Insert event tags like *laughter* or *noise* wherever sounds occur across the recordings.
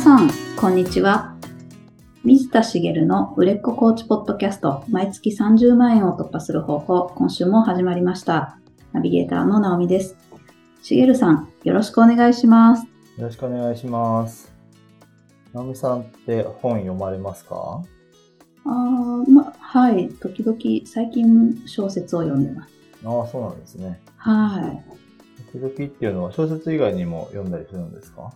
さん、こんにちは。水田茂の売れっ子コーチポッドキャスト、毎月30万円を突破する方法、今週も始まりました。ナビゲーターの直美です。茂さん、よろしくお願いします。よろしくお願いします。直美さんって本読まれますか？あーま、はい、時々最近小説を読んでます。ああ、そうなんですね。はい。時々っていうのは小説以外にも読んだりするんですか？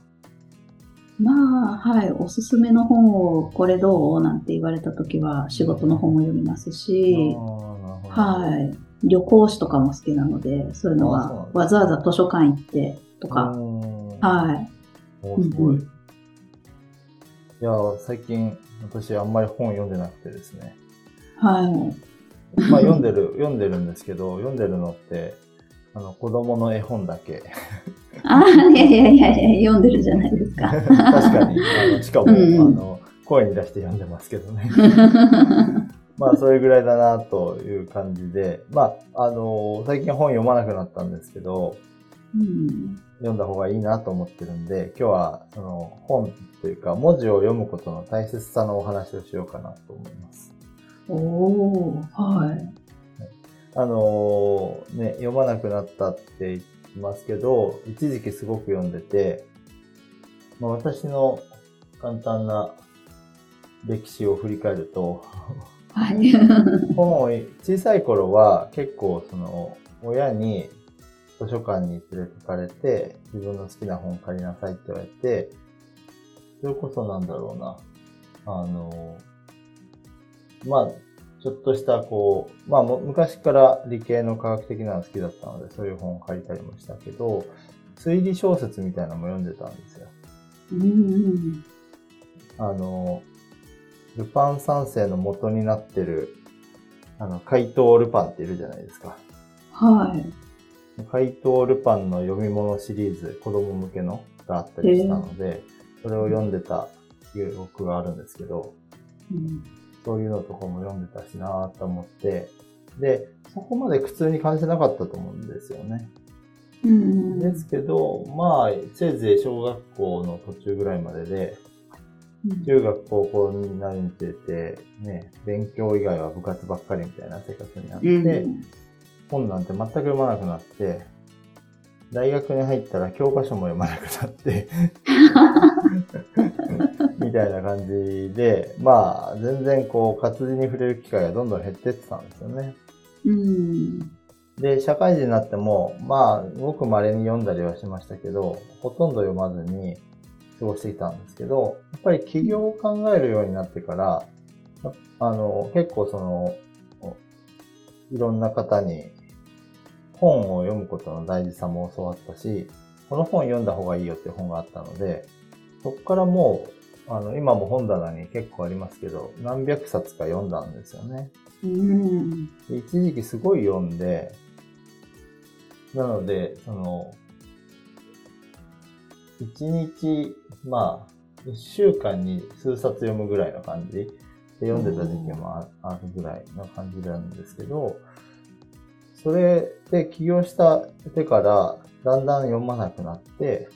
まあ、はい、おすすめの本をこれどうなんて言われた時は仕事の本を読みますし。はい。旅行誌とかも好きなので、そういうのはわざわざ図書館行ってとか、はい。おすごい。いや、最近私あんまり本読んでなくてですね。はい。まあ読んでる、読んでるんですけど、読んでるのって、あの、子供の絵本だけ。ああ、いやいやいやいや、読んでるじゃないですか。確かに。あのしかも、うんうんあの、声に出して読んでますけどね。*laughs* まあ、それぐらいだなという感じで、まあ、あの最近本読まなくなったんですけど、うん読んだ方がいいなと思ってるんで、今日は、その、本というか、文字を読むことの大切さのお話をしようかなと思います。おおはい。あのね、読まなくなったって言ってますけど、一時期すごく読んでて、まあ、私の簡単な歴史を振り返ると、はい。*laughs* 本を小さい頃は結構その親に図書館に連れてかれて自分の好きな本借りなさいって言われてそれこそなんだろうなあのまあちょっとしたこうまあも昔から理系の科学的なの好きだったのでそういう本を借りたりもしたけど推理小説みたいなのも読んでたんですよ。うんあの、ルパン三世の元になってる、あの、怪盗ルパンっているじゃないですか。はい。怪盗ルパンの読み物シリーズ、子供向けのがあったりしたので、それを読んでた記憶があるんですけど、うんそういうのとかも読んでたしなと思って、で、そこまで苦痛に感じなかったと思うんですよね。うん。ですけど、まあ、せいぜい小学校の途中ぐらいまでで、中学高校になるにつれて、ね、勉強以外は部活ばっかりみたいな生活になって、うん。本なんて全く読まなくなって、大学に入ったら教科書も読まなくなって、み *laughs* たいな感じで、まあ、全然こう、活字に触れる機会がどんどん減ってってたんですよね。うんで、社会人になっても、まあ、ごく稀に読んだりはしましたけど、ほとんど読まずに過ごしていたんですけど、やっぱり起業を考えるようになってから、あの、結構その、いろんな方に本を読むことの大事さも教わったし、この本読んだ方がいいよって本があったので、そこからもう、あの、今も本棚に結構ありますけど、何百冊か読んだんですよね。うんで一時期すごい読んで、なので、その、一日、まあ、一週間に数冊読むぐらいの感じで読んでた時期もああるぐらいの感じなんですけど、それで起業したてから、だんだん読まなくなって、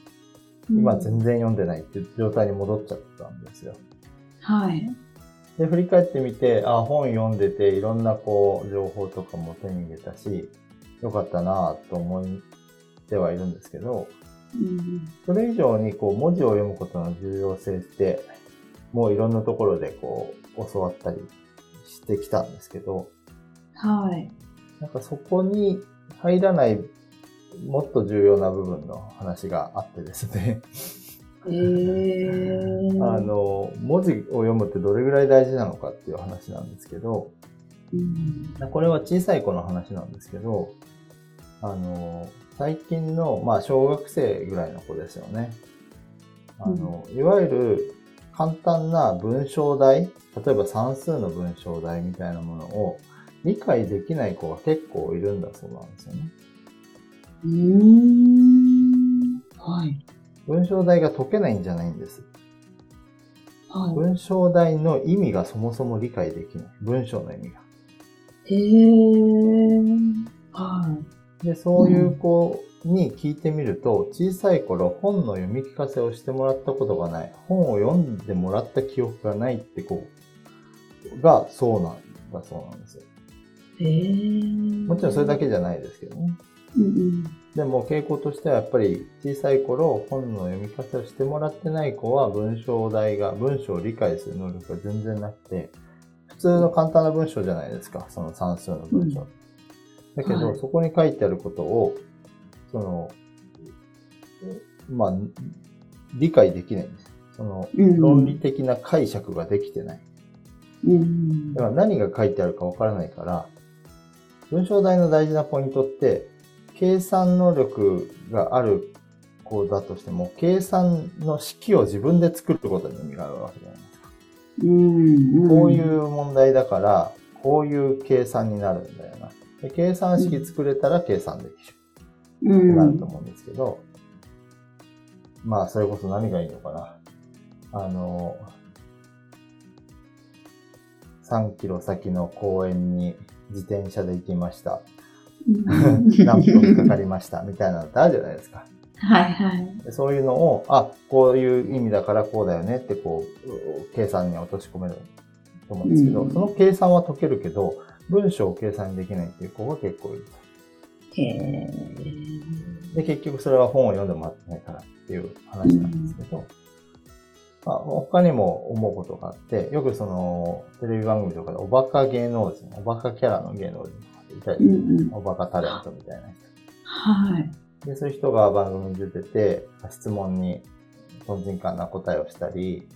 今全然読んでないっていう状態に戻っちゃったんですよ。はい。で、振り返ってみて、あ、本読んでて、いろんなこう、情報とかも手に入れたし、よかったなぁと思ってはいるんですけど、うんそれ以上にこう、文字を読むことの重要性って、もういろんなところでこう、教わったりしてきたんですけど、はい。なんかそこに入らない、もっと重要な部分の話があってですね、えー、あの、文字を読むってどれぐらい大事なのかっていう話なんですけど、うんこれは小さい子の話なんですけど、あの、最近の、まあ、小学生ぐらいの子ですよね。あの、いわゆる簡単な文章題、例えば算数の文章題みたいなものを理解できない子が結構いるんだそうなんですよね。うーんはい。文章題が解けないんじゃないんです。は文章題の意味がそもそも理解できない。文章の意味が。い。へー。はで、そういう、こに聞いてみると、小さい頃本の読み聞かせをしてもらったことがない。本を読んでもらった記憶がないって子がそうなんだそうなんですよ。へーもちろんそれだけじゃないですけどね。うんうん。でも傾向としてはやっぱり小さい頃本の読み聞かせをしてもらってない子は文章題が、文章を理解する能力が全然なくて、普通の簡単な文章じゃないですか、その算数の文章。うんだけど、はいそこに書いてあることを、その、まあ、理解できないんです。その、うん論理的な解釈ができてない。うんだから何が書いてあるかわからないから、文章題の大事なポイントって、計算能力がある子だとしても、計算の式を自分で作ることに意味があるわけじゃないですか。うんこういう問題だから、こういう計算になるんだよな。で計算式作れたら計算できる。うってなるんと思うんですけど、まあ、それこそ何がいいのかな。あの、3キロ先の公園に自転車で行きました。*laughs* 何分かかりました。みたいなのってあるじゃないですか。はいはい。でそういうのを、あ、こういう意味だからこうだよねって、こう、計算に落とし込めると思うんですけど、うんその計算は解けるけど、文章を計算できないっていう子が結構いると。へで、結局それは本を読んでもらってないからっていう話なんですけど、まあ、他にも思うことがあって、よくその、テレビ番組とかでおバカ芸能人、おバカキャラの芸能人いたりうんうんおバカタレントみたいなはい。人。で、そういう人が番組に出てて、質問にとんちんかんな答えをしたり、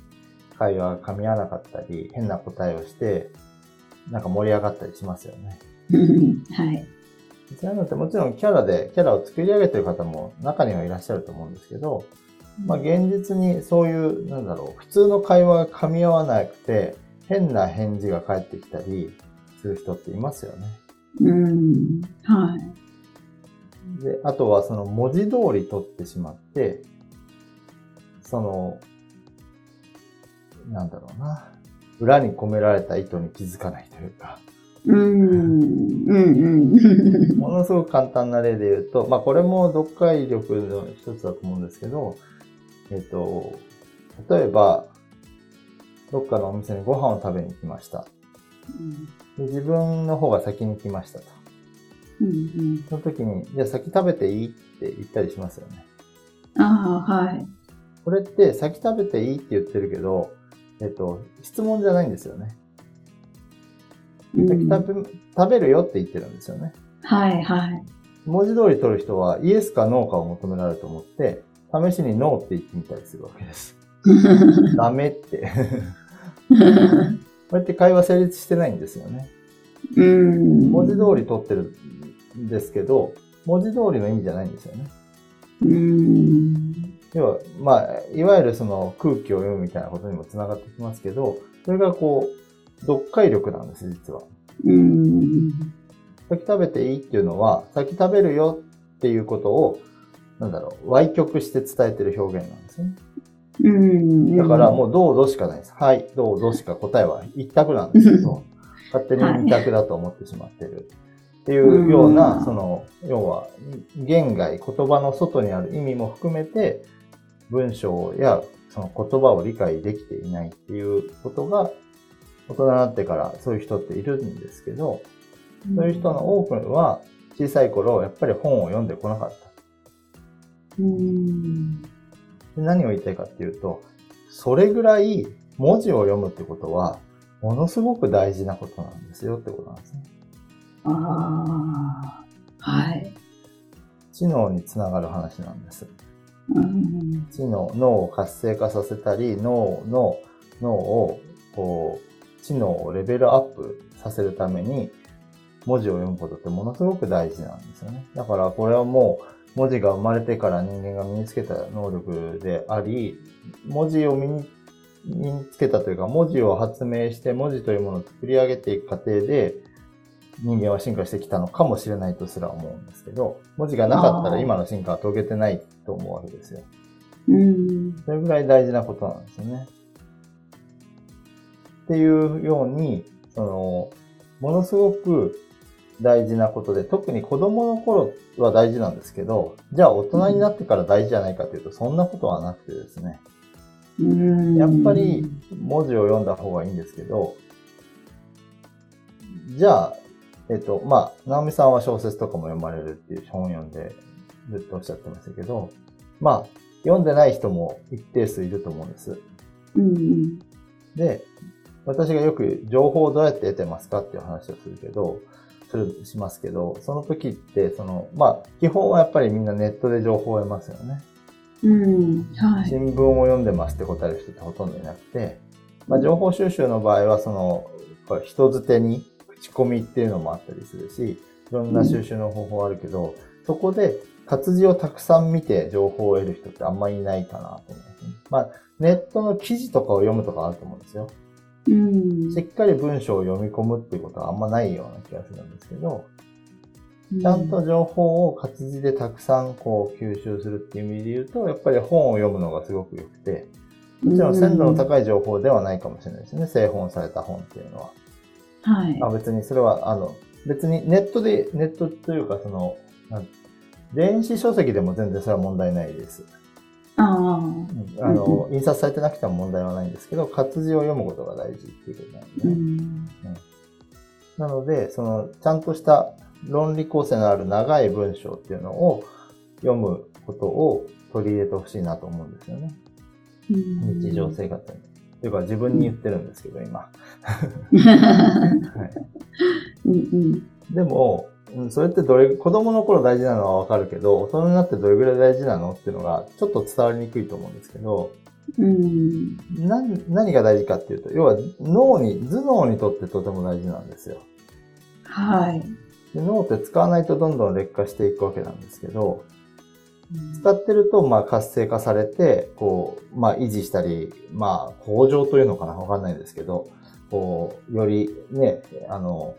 会話が噛み合わなかったり、変な答えをして、なんか盛り上がったりしますよね。*laughs* はい。そういうのってもちろんキャラで、キャラを作り上げてる方も中にはいらっしゃると思うんですけど、まあ現実にそういう、なんだろう、普通の会話が噛み合わなくて、変な返事が返ってきたりする人っていますよね。うん。はい。で、あとはその文字通り取ってしまって、その、なんだろうな、裏に込められた意図に気づかないというか、うん。うんうん。*laughs* ものすごく簡単な例で言うと、まあこれも読解力の一つだと思うんですけど、えっと、例えば、どっかのお店にご飯を食べに来ました。で自分の方が先に来ましたと。うんその時に、じゃあ先食べていい？って言ったりしますよね。うん。ああ、はい。これって先食べていいって言ってるけど、えっと、質問じゃないんですよね。うん先食べ食べるよって言ってるんですよね。はいはい。文字通り取る人はイエスかノーかを求められると思って、試しにノーって言ってみたりするわけです。*laughs* ダメって。こうやって会話成立してないんですよね。うん。文字通り取ってるんですけど、文字通りの意味じゃないんですよね。うん。要は、まあ、いわゆるその空気を読むみたいなことにもつながってきますけど、それがこう、読解力なんです、実は。うん。先食べていいっていうのは、先食べるよっていうことを、なんだろう、歪曲して伝えてる表現なんですよね。うん。だからもうどうぞしかないです。はい、どうぞしか答えは一択なんですけど、勝手に二択だと思ってしまってる。っていうような、うんその、要は、言外、言葉の外にある意味も含めて、文章やその言葉を理解できていないっていうことが、大人になってからそういう人っているんですけど、そういう人の多くは小さい頃やっぱり本を読んでこなかった。うん。で何を言いたいかっていうと、それぐらい文字を読むってことは、ものすごく大事なことなんですよってことなんですね。ああ。はい。知能につながる話なんです。うん。知能、脳を活性化させたり、脳の、脳を、こう、知能をレベルアップさせるために、文字を読むことってものすごく大事なんですよね。だからこれはもう、文字が生まれてから人間が身につけた能力であり、文字を身に身につけたというか、文字を発明して文字というものを作り上げていく過程で、人間は進化してきたのかもしれないとすら思うんですけど、文字がなかったら今の進化は遂げてないと思うわけですよ。うん。それぐらい大事なことなんですよね。っていうように、その、ものすごく大事なことで、特に子供の頃は大事なんですけど、じゃあ大人になってから大事じゃないかというと、そんなことはなくてですね。うんやっぱり文字を読んだ方がいいんですけど、じゃあ、えっと、まあ、直美さんは小説とかも読まれるっていう本読んでずっとおっしゃってましたけど、まあ、読んでない人も一定数いると思うんです。うんで、私がよく情報をどうやって得てますかっていう話をするけど、しますけど、その時って、その、まあ、基本はやっぱりみんなネットで情報を得ますよね。うんはい新聞を読んでますって答える人ってほとんどいなくて、まあ、情報収集の場合は、その、人づてに口コミっていうのもあったりするし、いろんな収集の方法あるけど、そこで活字をたくさん見て情報を得る人ってあんまりいないかなと思うんですね。まあ、ネットの記事とかを読むとかあると思うんですよ。うんしっかり文章を読み込むっていうことはあんまないような気がするんですけど、ちゃんと情報を活字でたくさんこう吸収するっていう意味で言うと、やっぱり本を読むのがすごく良くて、もちろん鮮度の高い情報ではないかもしれないですね。製本された本っていうのは。はいあ別にそれは、あの、別にネットで、ネットというかその、電子書籍でも全然それは問題ないです。あの、印刷されてなくても問題はないんですけど、活字を読むことが大事っていうことなんで、ね。うん。なので、その、ちゃんとした論理構成のある長い文章っていうのを読むことを取り入れてほしいなと思うんですよね。うん。日常生活に。というか自分に言ってるんですけど、今。*laughs* はい、うんうん。でも、うんそれってどれ、子供の頃大事なのはわかるけど、大人になってどれぐらい大事なのっていうのがちょっと伝わりにくいと思うんですけど、うん。何何が大事かっていうと、要は脳に、頭脳にとってとても大事なんですよ。はい。で脳って使わないとどんどん劣化していくわけなんですけど、使ってると、まあ、活性化されて、こう、まあ、維持したり、まあ、向上というのかなわかんないんですけど、こう、よりね、あの、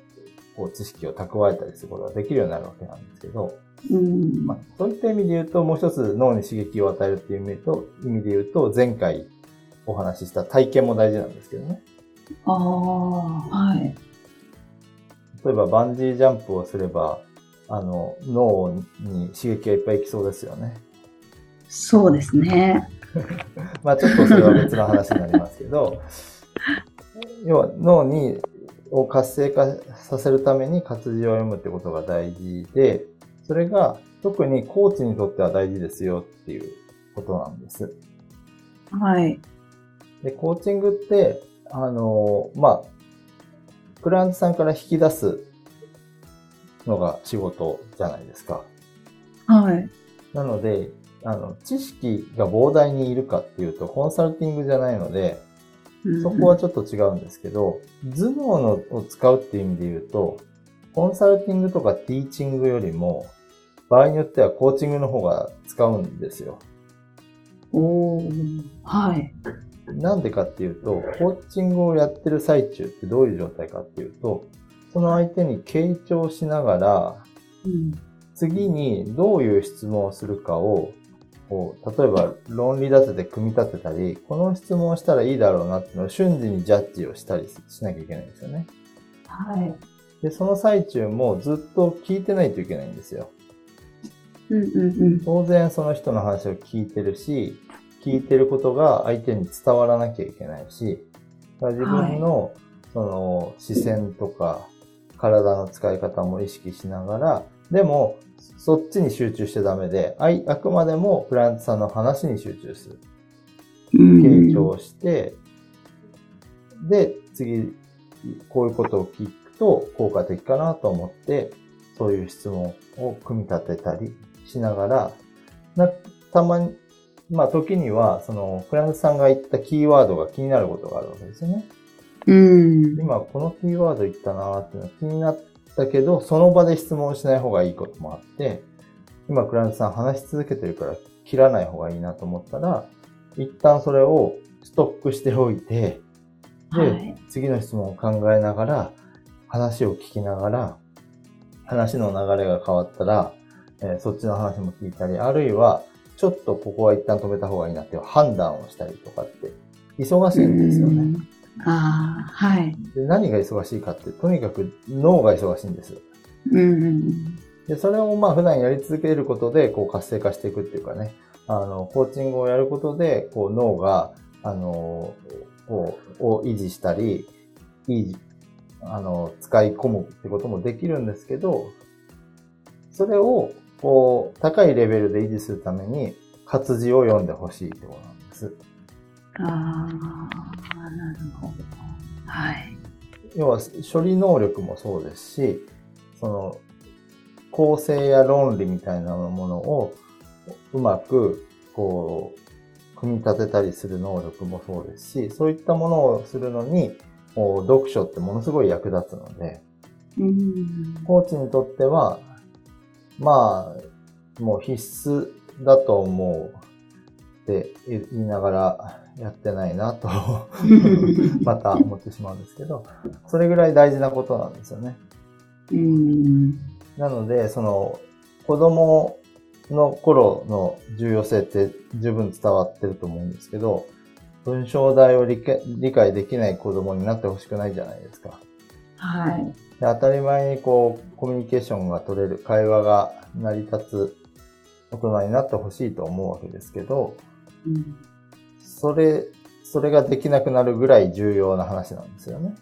こう、知識を蓄えたりすることができるようになるわけなんですけど、うんまあ、そういった意味で言うと、もう一つ脳に刺激を与えるっていう意味と、意味で言うと、前回お話しした体験も大事なんですけどね。ああはい例えば、バンジージャンプをすれば、あの、脳に刺激がいっぱいいきそうですよね。そうですね *laughs* まあちょっとそれは別の話になりますけど、要は脳に、を活性化させるために活字を読むってことが大事で、それが特にコーチにとっては大事ですよっていうことなんです。はいで、コーチングって、あの、まあ、クライアントさんから引き出すのが仕事じゃないですか。はいなので、あの、知識が膨大にいるかっていうと、コンサルティングじゃないので、そこはちょっと違うんですけど、頭脳のを使うっていう意味で言うと、コンサルティングとかティーチングよりも、場合によってはコーチングの方が使うんですよ。おー。はい。なんでかっていうと、コーチングをやってる最中ってどういう状態かっていうと、その相手に傾聴しながら、うん。次にどういう質問をするかを、こう例えば論理立てて組み立てたり、この質問をしたらいいだろうなっていうのを瞬時にジャッジをしたりしなきゃいけないんですよね。はいで、その最中もずっと聞いてないといけないんですよ。うんうんうん当然その人の話を聞いてるし、聞いてることが相手に伝わらなきゃいけないし、だから自分のその視線とか体の使い方も意識しながら、でもそっちに集中してダメで、あいあくまでもクライアントさんの話に集中する。うん傾聴して、で、次、こういうことを聞くと効果的かなと思って、そういう質問を組み立てたりしながら、なたまに、まあ時には、その、クライアントさんが言ったキーワードが気になることがあるわけですよね。うん今このキーワード言ったなーっていうのが気になったけど、その場で質問しない方がいいこともあって、今クライアントさん話し続けてるから切らない方がいいなと思ったら、一旦それをストックしておいて、で、はい次の質問を考えながら、話を聞きながら、話の流れが変わったら、えーそっちの話も聞いたり、あるいは、ちょっとここは一旦止めた方がいいなっていう判断をしたりとかって、忙しいんですよね。あはいで何が忙しいかって、とにかく脳が忙しいんです。うんうんで、それをまあ普段やり続けることで、こう活性化していくっていうかね、あの、コーチングをやることで、こう脳が、あの、こう、を維持したり、いい、あの、使い込むってこともできるんですけど、それを、こう、高いレベルで維持するために、活字を読んでほしいってことなんです。ああ、なるほど。はい。要は、処理能力もそうですし、その、構成や論理みたいなものをうまく、こう、組み立てたりする能力もそうですし、そういったものをするのに、こう読書ってものすごい役立つので、うん。コーチにとっては、まあ、もう必須だと思うって言いながらやってないなと、*laughs* また思ってしまうんですけど、それぐらい大事なことなんですよね。うん。なので、その、子供の頃の重要性って十分伝わってると思うんですけど、文章題を理解理解できない子供になってほしくないじゃないですか。はい。で当たり前にこう、コミュニケーションが取れる、会話が成り立つ大人になってほしいと思うわけですけど、うん。それ、それができなくなるぐらい重要な話なんですよね。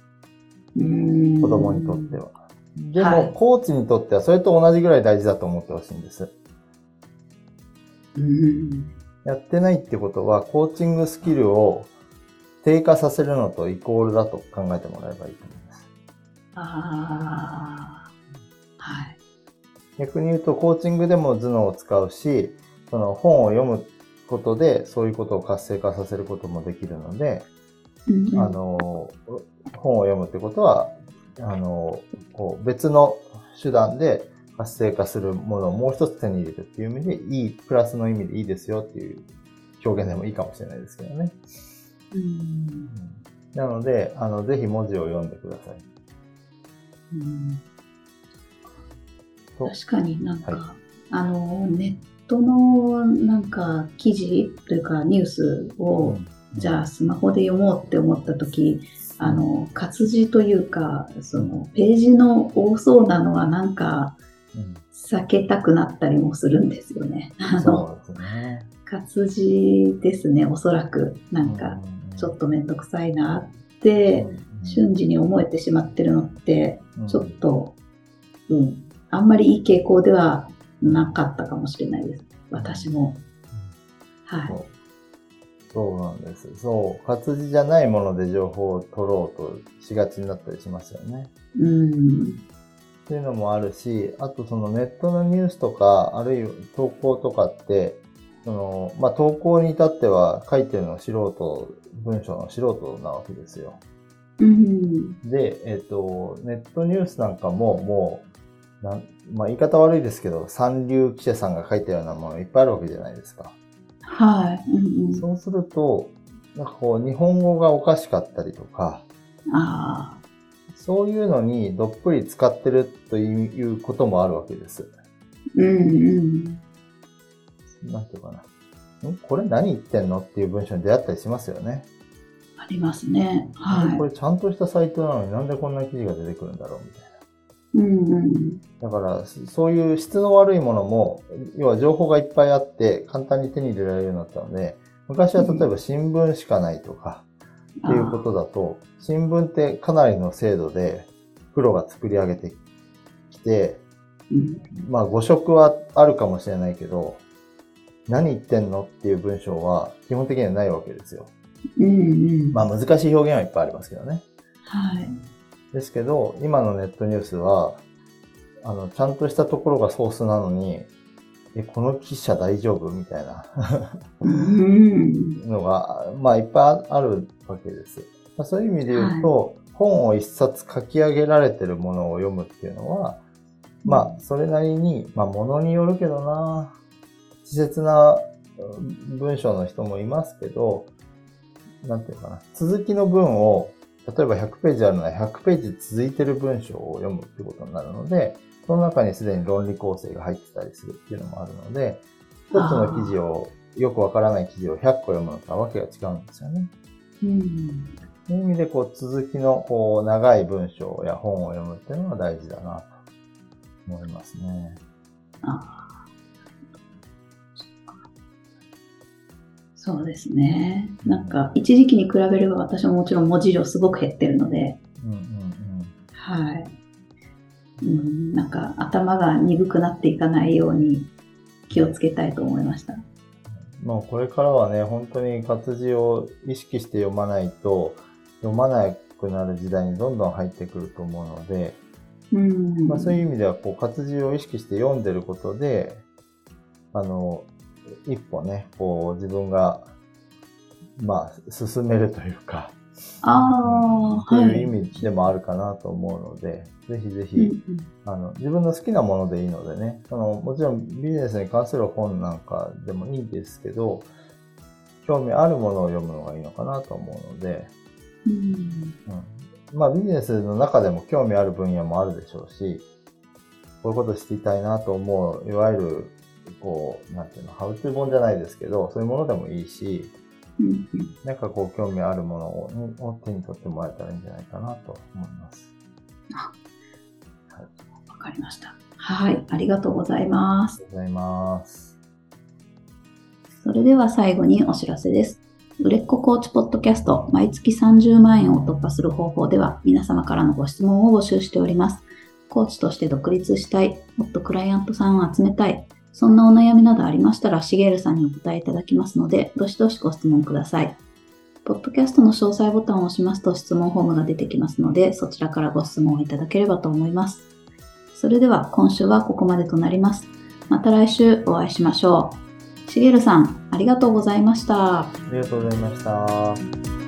うん子供にとっては。でも、はいコーチにとってはそれと同じぐらい大事だと思ってほしいんです。うん。やってないってことは、コーチングスキルを低下させるのとイコールだと考えてもらえばいいと思います。ああ。はい。逆に言うと、コーチングでも頭脳を使うし、その本を読むことで、そういうことを活性化させることもできるので、うんあの、本を読むってことは、あの、こう別の手段で活性化するものをもう一つ手に入れるっていう意味で、いい、プラスの意味でいいですよっていう表現でもいいかもしれないですけどね。うん。なので、あの、ぜひ文字を読んでください。うん。と。確かになんか、はあの、ネットのなんか記事というかニュースを、じゃあスマホで読もうって思った時、あの、活字というか、そのページの多そうなのはなんかうん避けたくなったりもするんですよね。あの、そうですね。活字ですね、おそらく。なんか、ちょっとめんどくさいなって、瞬時に思えてしまってるのって、ちょっと、うん、あんまりいい傾向ではなかったかもしれないです。私も。はい。そうなんです。そう。活字じゃないもので情報を取ろうとしがちになったりしますよね。うん。っていうのもあるし、あとそのネットのニュースとか、あるいは投稿とかって、その、まあ、投稿に至っては書いてるの素人、文章の素人なわけですよ。うん。で、えっ、と、ネットニュースなんかももう、なんまあ、言い方悪いですけど、三流記者さんが書いたようなものいっぱいあるわけじゃないですか。はい。うんうん、そうすると、なんかこう、日本語がおかしかったりとか、ああ。そういうのにどっぷり使ってるということもあるわけです。うんうん。なんていうかな。ん？これ何言ってんのっていう文章に出会ったりしますよね。ありますね。はこれちゃんとしたサイトなのになんでこんな記事が出てくるんだろうみたいな。い。うんうん。だから、そそういう質の悪いものも、要は情報がいっぱいあって、簡単に手に入れられるようになったので、昔は例えば新聞しかないとか、っていうことだと、新聞ってかなりの精度で、プロが作り上げてきて、うんまあ誤色はあるかもしれないけど、何言ってんのっていう文章は基本的にはないわけですよ。うんうん。まあ難しい表現はいっぱいありますけどね。はい。ですけど、今のネットニュースは、あの、ちゃんとしたところがソースなのに、え、この記者大丈夫みたいな。うん。のが、まあいっぱいあるわけです。まあ、そういう意味で言うと、本を一冊書き上げられてるものを読むっていうのは、まあ、それなりに、まあ、ものによるけどな、稚拙なうん文章の人もいますけど、なんていうかな、続きの文を、例えば100ページあるのは100ページ続いてる文章を読むってことになるので、その中にすでに論理構成が入ってたりするっていうのもあるので、一つの記事を、よくわからない記事を100個読むのとはわけが違うんですよね。うん。そういう意味で、こう、続きの、こう、長い文章や本を読むっていうのが大事だな、思いますね。あそうですね。なんか、一時期に比べれば私ももちろん文字量すごく減ってるので、うんうんうん。はい。うん、なんか頭が鈍くなっていかないように気をつけたいと思いました。まあこれからはね、本当に活字を意識して読まないと、読まなくなる時代にどんどん入ってくると思うので、うん。まあ、そういう意味ではこう活字を意識して読んでることで、あの、一歩ね、こう自分が、まあ進めるというか、ああ、とはい。いう意味でもあるかなと思うので、ぜひぜひ、うんうん。あの、自分の好きなものでいいのでね、その、もちろんビジネスに関する本なんかでもいいですけど、興味あるものを読むのがいいのかなと思うので、うん。うん。まあビジネスの中でも興味ある分野もあるでしょうし、こういうこと知りたいなと思う、いわゆる、こう、なんていうの、ハウツー本じゃないですけど、そういうものでもいいし、なんかこう興味あるものをを手に取ってもらえたらいいんじゃないかなと思います。わかりました。はい。ありがとうございます。ありがとうございます。それでは最後にお知らせです。売れっ子コーチポッドキャスト毎月30万円を突破する方法では皆様からのご質問を募集しております。コーチとして独立したい、もっとクライアントさんを集めたい、そんなお悩みなどありましたら、しげるさんにお答えいただきますので、どしどしご質問ください。ポッドキャストの詳細ボタンを押しますと質問フォームが出てきますので、そちらからご質問をいただければと思います。それでは今週はここまでとなります。また来週お会いしましょう。しげるさん、ありがとうございました。ありがとうございました。